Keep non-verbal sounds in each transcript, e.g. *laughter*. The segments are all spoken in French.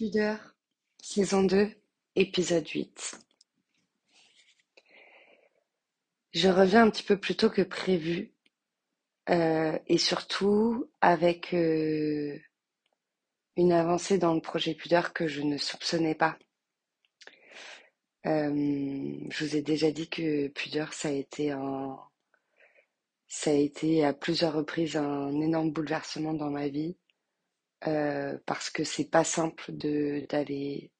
Pudeur, saison 2, épisode 8. Je reviens un petit peu plus tôt que prévu euh, et surtout avec euh, une avancée dans le projet Pudeur que je ne soupçonnais pas. Euh, je vous ai déjà dit que Pudeur, ça a été un, ça a été à plusieurs reprises un énorme bouleversement dans ma vie. Euh, parce que c'est pas simple d'aller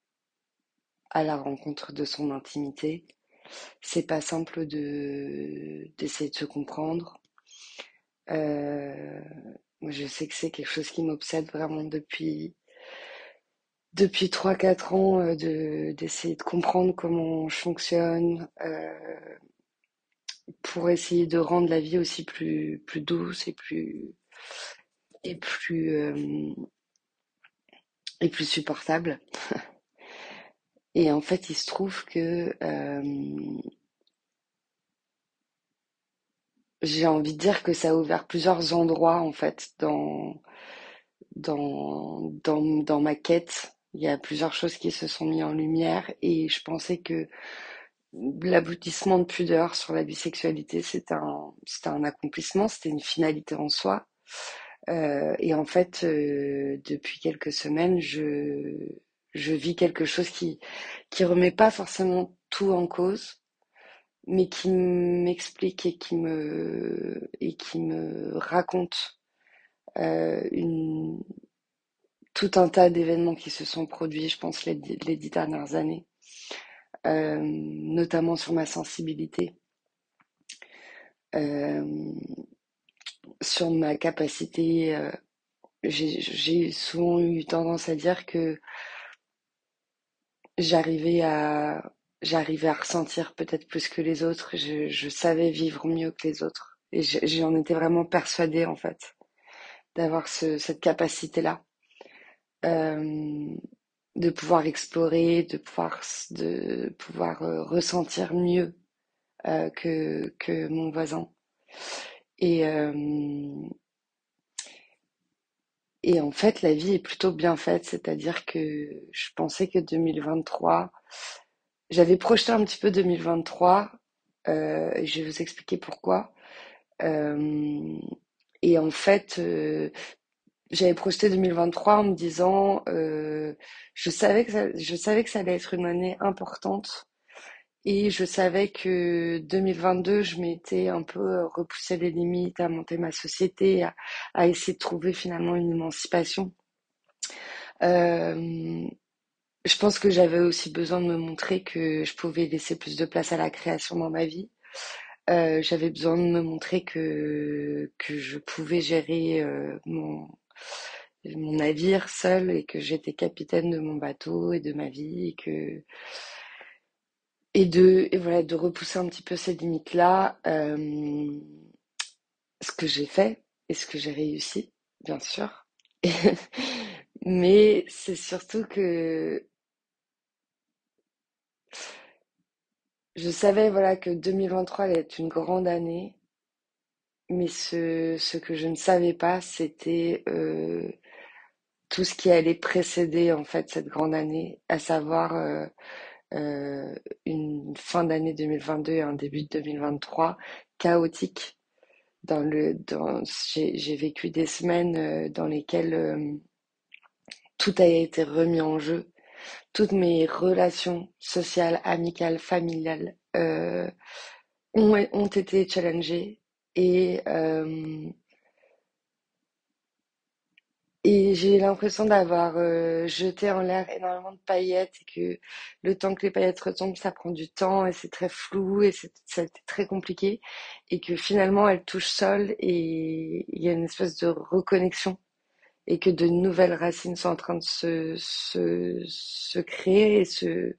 à la rencontre de son intimité. C'est pas simple de d'essayer de se comprendre. Euh, je sais que c'est quelque chose qui m'obsède vraiment depuis depuis trois quatre ans euh, de d'essayer de comprendre comment je fonctionne euh, pour essayer de rendre la vie aussi plus plus douce et plus et plus euh, et plus supportable. *laughs* et en fait, il se trouve que euh, j'ai envie de dire que ça a ouvert plusieurs endroits en fait dans dans dans, dans ma quête. Il y a plusieurs choses qui se sont mises en lumière et je pensais que l'aboutissement de pudeur sur la bisexualité, c'était un, c'était un accomplissement, c'était une finalité en soi. Euh, et en fait, euh, depuis quelques semaines, je, je vis quelque chose qui qui remet pas forcément tout en cause, mais qui m'explique et qui me et qui me raconte euh, une tout un tas d'événements qui se sont produits, je pense, les, les dix dernières années, notamment sur ma sensibilité. Sur ma capacité, euh, j'ai souvent eu tendance à dire que j'arrivais à j'arrivais à ressentir peut-être plus que les autres. Je, savais vivre mieux que les autres. Et j'en étais vraiment persuadée en fait d'avoir ce, cette capacité-là, euh, de pouvoir explorer, de pouvoir de pouvoir euh, ressentir mieux que que mon voisin. Et, et en fait, la vie est plutôt bien faite, c'est-à-dire que je pensais que 2023, j'avais projeté un petit peu 2023, euh, je vais vous expliquer pourquoi. Euh, et en fait, euh, j'avais projeté 2023 en me disant, euh, je savais que je savais que ça allait être une année importante et je savais que 2022, je m'étais un peu euh, repoussé les limites, à monter ma société, à, essayer de trouver finalement une émancipation. Euh, je pense que j'avais aussi besoin de me montrer que je pouvais laisser plus de place à la création dans ma vie. Euh, j'avais besoin de me montrer que, que je pouvais gérer euh, mon, mon navire seul et que j'étais capitaine de mon bateau et de ma vie et que et de et voilà de repousser un petit peu ces limites là euh, ce que j'ai fait et ce que j'ai réussi bien sûr. *laughs* Mais c'est surtout que je savais voilà que 2023 allait être une grande année mais ce, ce que je ne savais pas c'était euh, tout ce qui allait précéder en fait cette grande année à savoir euh, une fin d'année 2022 et un début de 2023 chaotique. Dans le, dans, j'ai vécu des semaines euh, dans lesquelles euh, tout a été remis en jeu. Toutes mes relations sociales, amicales, familiales euh, ont, ont été challengées et euh, et j'ai l'impression d'avoir euh, jeté en l'air énormément de paillettes et que le temps que les paillettes retombent, ça prend du temps et c'est très flou et c'est très compliqué et que finalement elles touchent sol et il y a une espèce de reconnexion et que de nouvelles racines sont en train de se, se, se créer et se,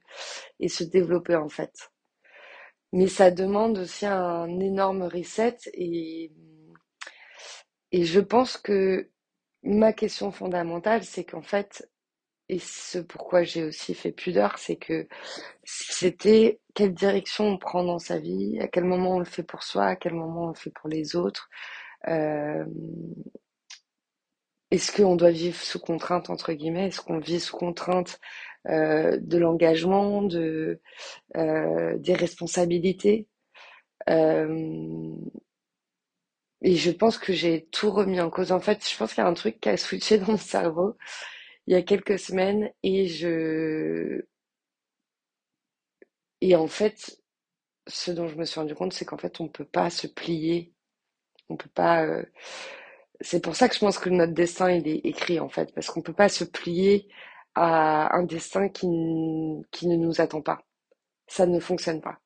et se développer en fait. Mais ça demande aussi un énorme reset et, et je pense que ma question fondamentale, c'est qu'en fait, et ce pourquoi j'ai aussi fait pudeur, c'est que c'était quelle direction on prend dans sa vie, à quel moment on le fait pour soi, à quel moment on le fait pour les autres. Euh, est-ce qu'on doit vivre sous contrainte, entre guillemets Est-ce qu'on vit sous contrainte euh, de l'engagement, de, euh, des responsabilités euh, Et je pense que j'ai tout remis en cause. En fait, je pense qu'il y a un truc qui a switché dans mon cerveau il y a quelques semaines et je... Et en fait, ce dont je me suis rendu compte, c'est qu'en fait, on ne peut pas se plier. On peut pas... Euh, c'est pour ça que je pense que notre destin, il est écrit, en fait, parce qu'on ne peut pas se plier à un destin qui, qui ne nous attend pas. Ça ne fonctionne pas.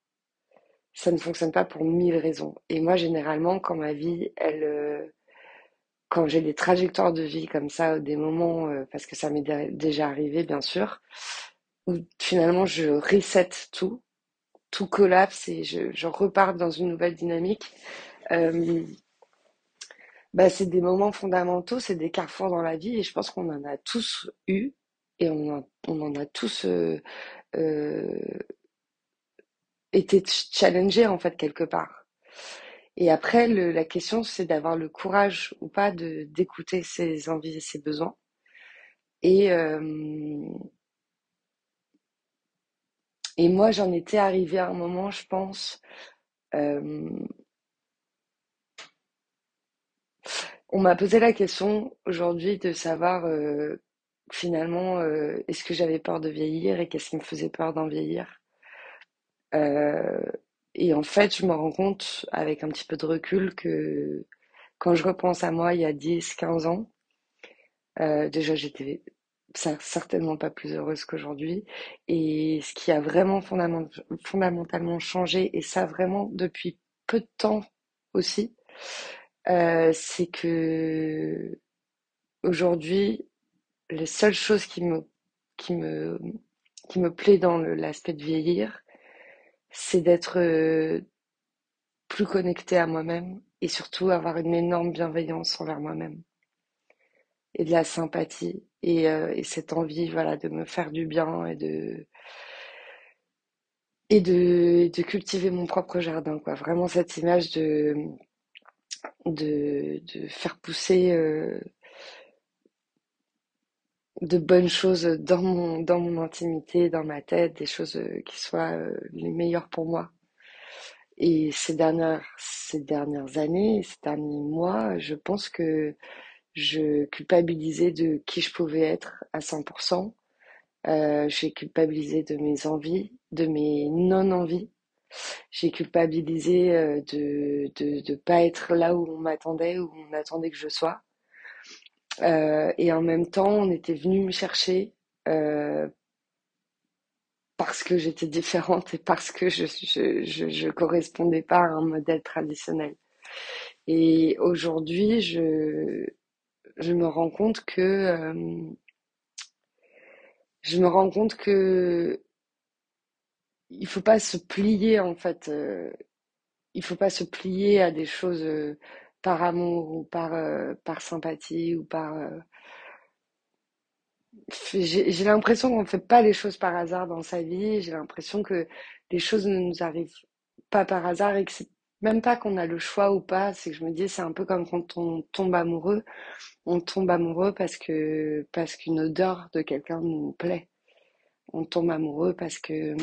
Ça ne fonctionne pas pour mille raisons. Et moi, généralement, quand ma vie, elle, euh, quand j'ai des trajectoires de vie comme ça, des moments, euh, parce que ça m'est déjà arrivé, bien sûr, où finalement je reset tout, tout collapse et je, repars dans une nouvelle dynamique. Euh, bah, c'est des moments fondamentaux, c'est des carrefours dans la vie et je pense qu'on en a tous eu et on, on en a tous été challengés en fait quelque part. Et après, la question c'est d'avoir le courage ou pas de d'écouter ses envies et ses besoins. Et euh, et moi, j'en étais arrivée à un moment, je pense. Euh, on m'a posé la question aujourd'hui de savoir euh, finalement, est-ce que j'avais peur de vieillir et qu'est-ce qui me faisait peur d'en vieillir? Et en fait, je me rends compte avec un petit peu de recul que quand je repense à moi il y a 10, 15 ans, euh, déjà j'étais certainement pas plus heureuse qu'aujourd'hui. Et ce qui a vraiment fondamentalement changé, et ça vraiment depuis peu de temps aussi, c'est que aujourd'hui, les seules choses qui me, qui me, qui me plaît dans l'aspect de vieillir, c'est d'être euh, plus connecté à moi-même et surtout avoir une énorme bienveillance envers moi-même. Et de la sympathie et, euh, et, cette envie voilà de me faire du bien et de et de, cultiver mon propre jardin quoi. Vraiment cette image de faire pousser euh, de bonnes choses dans mon, dans mon intimité, dans ma tête, des choses euh, qui soient euh, les meilleures pour moi. Et ces dernières, ces dernières années, ces derniers mois, je pense que je culpabilisais de qui je pouvais être à 100%. Euh, j'ai culpabilisé de mes envies, de mes non-envies. J'ai culpabilisé euh, de, de, de pas être là où on m'attendait, où on attendait que je sois. Euh, et en même temps, on était venu me chercher euh, parce que j'étais différente et parce que je, je, je, je, correspondais pas à un modèle traditionnel. Et aujourd'hui, je, je me rends compte que euh, je me rends compte que il faut pas se plier en fait. Euh, il faut pas se plier à des choses par amour ou par, euh, par sympathie ou par... Euh, j'ai l'impression qu'on ne fait pas les choses par hasard dans sa vie. J'ai l'impression que les choses ne nous arrivent pas par hasard et que c'est même pas qu'on a le choix ou pas. C'est que je me dis, c'est un peu comme quand on tombe amoureux. On tombe amoureux parce que parce qu'une odeur de quelqu'un nous plaît. On tombe amoureux parce que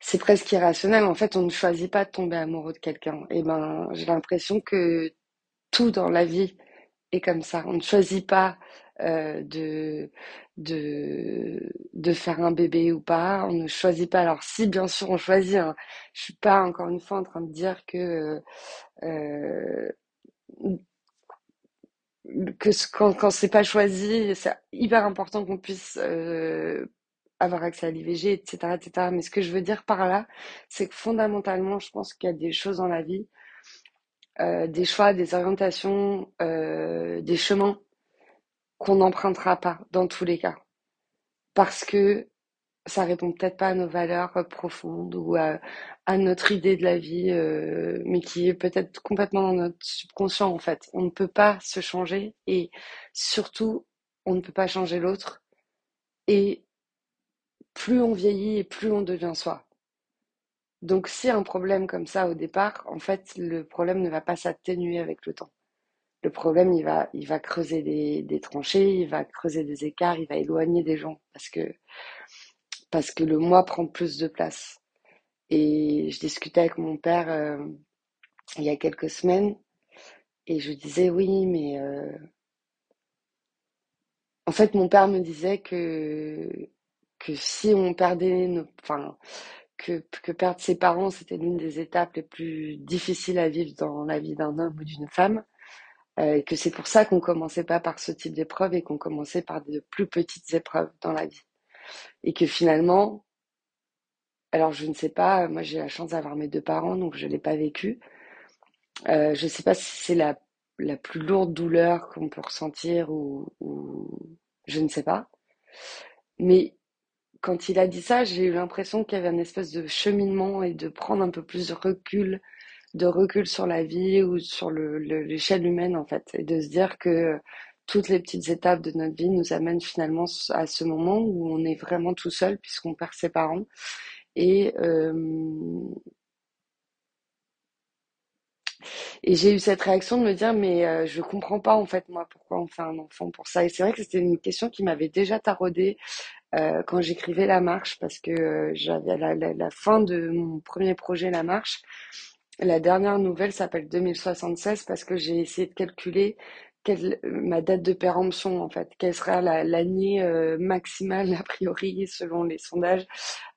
c'est presque irrationnel. En fait, on ne choisit pas de tomber amoureux de quelqu'un. Et ben, j'ai l'impression que tout dans la vie est comme ça. On ne choisit pas euh, de, de, de faire un bébé ou pas. On ne choisit pas. Alors si, bien sûr, on choisit. Hein. Je suis pas encore une fois en train de dire que euh, que quand, quand c'est pas choisi, c'est hyper important qu'on puisse euh, avoir accès à l'IVG, etc., etc. Mais ce que je veux dire par là, c'est que fondamentalement, je pense qu'il y a des choses dans la vie, euh, des choix, des orientations, euh, des chemins qu'on n'empruntera pas dans tous les cas. Parce que ça répond peut-être pas à nos valeurs profondes ou à, notre idée de la vie, euh, mais qui est peut-être complètement dans notre subconscient en fait. On ne peut pas se changer et surtout, on ne peut pas changer l'autre. Et plus on vieillit et plus on devient soi. Donc si un problème comme ça au départ, en fait, le problème ne va pas s'atténuer avec le temps. le problème, il va, il va creuser des, tranchées, il va creuser des écarts, il va éloigner des gens parce que, parce que le moi prend plus de place. Et je discutais avec mon père euh, il y a quelques semaines et je disais oui, mais euh, en fait, mon père me disait que, que si on perdait enfin, que, que perdre ses parents, c'était l'une des étapes les plus difficiles à vivre dans la vie d'un homme ou d'une femme. Euh, et que c'est pour ça qu'on commençait pas par ce type d'épreuve et qu'on commençait par de plus petites épreuves dans la vie. Et que finalement, alors je ne sais pas, moi j'ai la chance d'avoir mes deux parents, donc je l'ai pas vécu. Euh, je sais pas si c'est la, la plus lourde douleur qu'on peut ressentir ou, ou je ne sais pas. Mais quand il a dit ça, j'ai eu l'impression qu'il y avait une espèce de cheminement et de prendre un peu plus de recul, de recul sur la vie ou sur le, le- l'échelle humaine en fait, et de se dire que toutes les petites étapes de notre vie nous amènent finalement à ce moment où on est vraiment tout seul puisqu'on perd ses parents. Et, euh, et j'ai eu cette réaction de me dire mais euh, je comprends pas en fait moi pourquoi on fait un enfant pour ça. Et c'est vrai que c'était une question qui m'avait déjà taraudée quand j'écrivais La Marche, parce que euh, j'avais la, la, la fin de mon premier projet La Marche. La dernière nouvelle s'appelle 2076 parce que j'ai essayé de calculer quelle, ma date de péremption en fait, quelle sera la- l'année euh, maximale a priori selon les sondages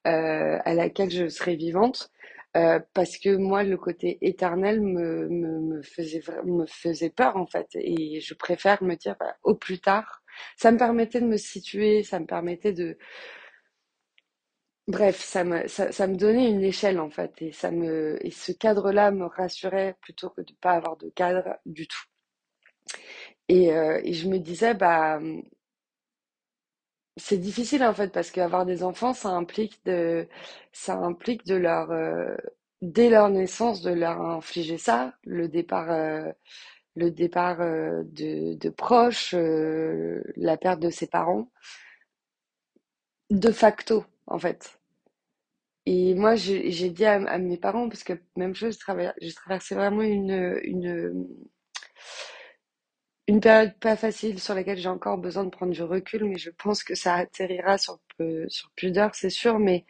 euh, à laquelle je serai vivante. Euh, parce que moi, le côté éternel me, me, me faisait, me faisait peur en fait, et je préfère me dire bah, au plus tard. Ça me permettait de me situer, ça me permettait de, bref, ça me, ça, ça me donnait une échelle en fait, et ça me, et ce cadre-là me rassurait plutôt que de pas avoir de cadre du tout. Et, euh, et je me disais, bah, c'est difficile en fait parce qu'avoir des enfants, ça implique de, ça implique de leur, euh, dès leur naissance, de leur infliger ça, le départ, euh, le départ euh, de, de proches, euh, la perte de ses parents, de facto en fait. Et moi, j'ai dit à, mes parents, parce que même chose, j'ai traver- j'ai traversé vraiment une, une, période pas facile sur laquelle j'ai encore besoin de prendre du recul, mais je pense que ça atterrira sur, peu- sur plus d'heures, c'est sûr, mais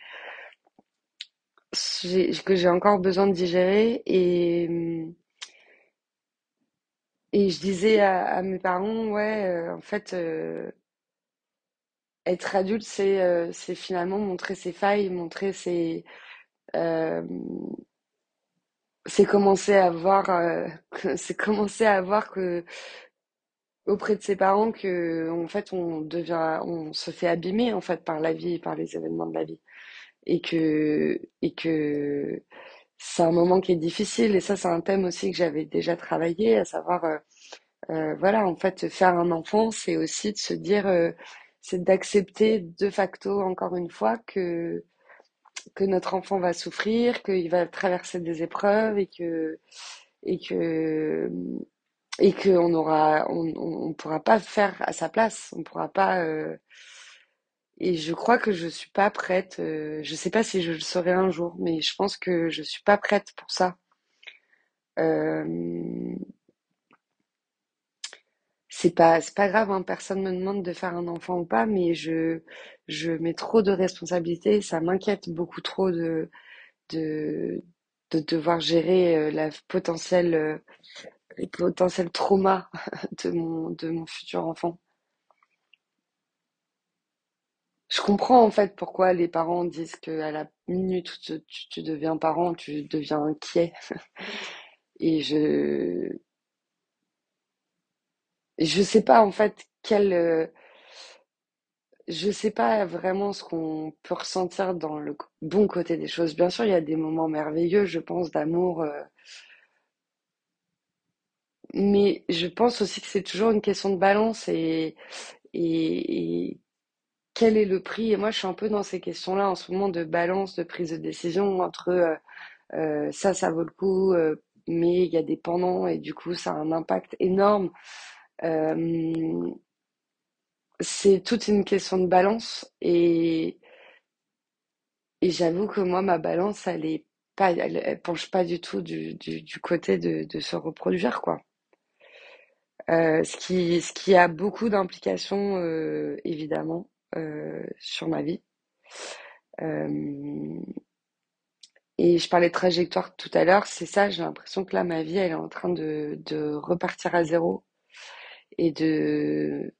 que j'ai encore besoin de digérer. Et, et je disais à, à mes parents, ouais, euh, en fait, euh, être adulte, c'est euh, c'est finalement montrer ses failles, montrer ses... euh, c'est commencer à voir, euh, *laughs* c'est commencer à voir que auprès de ses parents que en fait on devient on se fait abîmer en fait par la vie et par les événements de la vie. Et que et que c'est un moment qui est difficile et ça c'est un thème aussi que j'avais déjà travaillé à savoir euh, euh, voilà en fait faire un enfant c'est aussi de se dire euh, c'est d'accepter de facto encore une fois que que notre enfant va souffrir qu'il va traverser des épreuves et que et que et qu'on aura, on, on, on pourra pas faire à sa place, on pourra pas. euh, et je crois que je suis pas prête. euh, je sais pas si je le serai un jour, mais je pense que je suis pas prête pour ça. Euh, c'est pas, pas grave, hein, personne me demande de faire un enfant ou pas, mais je, je mets trop de responsabilités, ça m'inquiète beaucoup trop de, de, de devoir gérer euh, la potentielle, euh, les potentiels traumas *laughs* de mon, de mon futur enfant. Je comprends en fait pourquoi les parents disent qu'à la minute où tu, deviens parent, tu deviens inquiet. *laughs* Et je je sais pas en fait quel euh, je sais pas vraiment ce qu'on peut ressentir dans le bon côté des choses. Bien sûr, il y a des moments merveilleux, je pense, d'amour, euh, mais je pense aussi que c'est toujours une question de balance et, et quel est le prix? Et moi, je suis un peu dans ces questions-là en ce moment de balance, de prise de décision entre euh, Euh, ça, ça vaut le coup, euh, mais il y a des pendants et du coup, ça a un impact énorme. C'est toute une question de balance et, et j'avoue que moi, ma balance, elle est pas, elle, penche pas du tout du, du, côté de, de se reproduire, quoi. Ce qui, ce qui a beaucoup d'implications, évidemment, sur ma vie. Euh, et je parlais de trajectoire tout à l'heure, c'est ça, j'ai l'impression que là, ma vie, elle est en train de, repartir à zéro et de,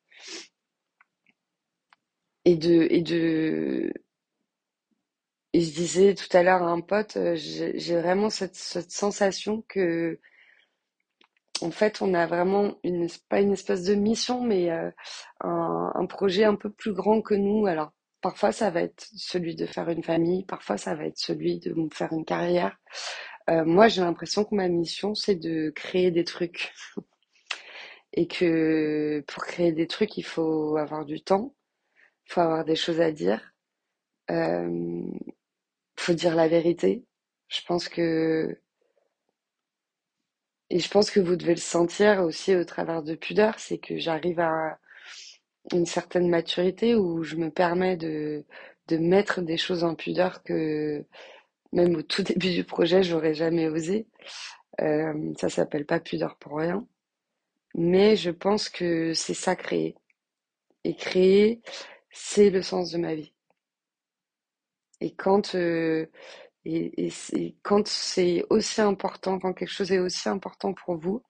et de, et de, et je disais tout à l'heure à un pote, euh, j'ai vraiment cette sensation que, en fait, on a vraiment une, pas une espèce de mission, mais euh, un, un projet un peu plus grand que nous. Alors, parfois, ça va être celui de faire une famille, parfois, ça va être celui de faire une carrière. Euh, moi, j'ai l'impression que ma mission, c'est de créer des trucs. *laughs* Et que pour créer des trucs, il faut avoir du temps, il faut avoir des choses à dire, euh, faut dire la vérité. Je pense que Et je pense que vous devez le sentir aussi au travers de Pudeur, c'est que j'arrive à une certaine maturité où je me permets de, de mettre des choses en pudeur que même au tout *laughs* début du projet, j'aurais jamais osé. Euh, ça s'appelle pas pudeur pour rien. Mais je pense que c'est ça créer. Et créer, c'est le sens de ma vie. Et quand, euh, et, et quand c'est aussi important, quand quelque chose est aussi important pour vous,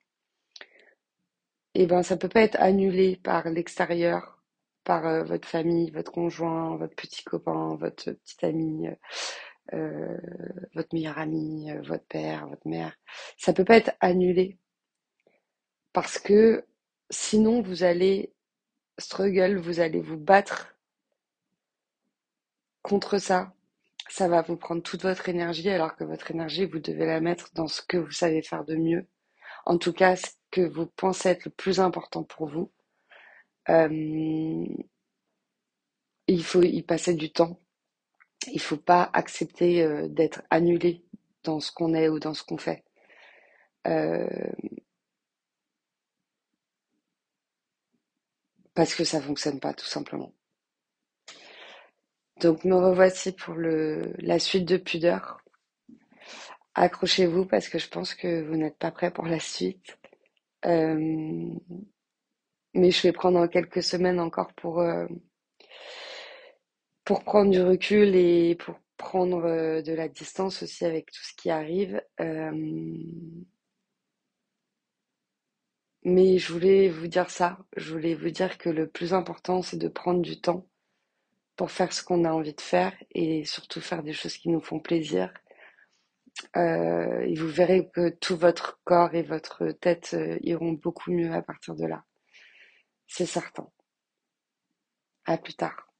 eh ben, ça peut pas être annulé par l'extérieur, par euh, votre famille, votre conjoint, votre petit copain, votre petite amie, euh, votre meilleur ami, euh, votre père, votre mère. Ça peut pas être annulé parce que sinon vous allez struggle, vous allez vous battre contre ça. Ça va vous prendre toute votre énergie alors que votre énergie, vous devez la mettre dans ce que vous savez faire de mieux. En tout cas, ce que vous pensez être le plus important pour vous. Euh, il faut y passer du temps. Il faut pas accepter euh, d'être annulé dans ce qu'on est ou dans ce qu'on fait. Euh, parce que ça fonctionne pas, tout simplement. Donc me revoici pour le, la suite de Pudeur. Accrochez-vous parce que je pense que vous n'êtes pas prêts pour la suite. Euh, mais je vais prendre quelques semaines encore pour, euh, pour prendre du recul et pour prendre euh, de la distance aussi avec tout ce qui arrive. Mais je voulais vous dire ça. Je voulais vous dire que le plus important, c'est de prendre du temps pour faire ce qu'on a envie de faire et surtout faire des choses qui nous font plaisir. Euh, et vous verrez que tout votre corps et votre tête euh, iront beaucoup mieux à partir de là. C'est certain. À plus tard.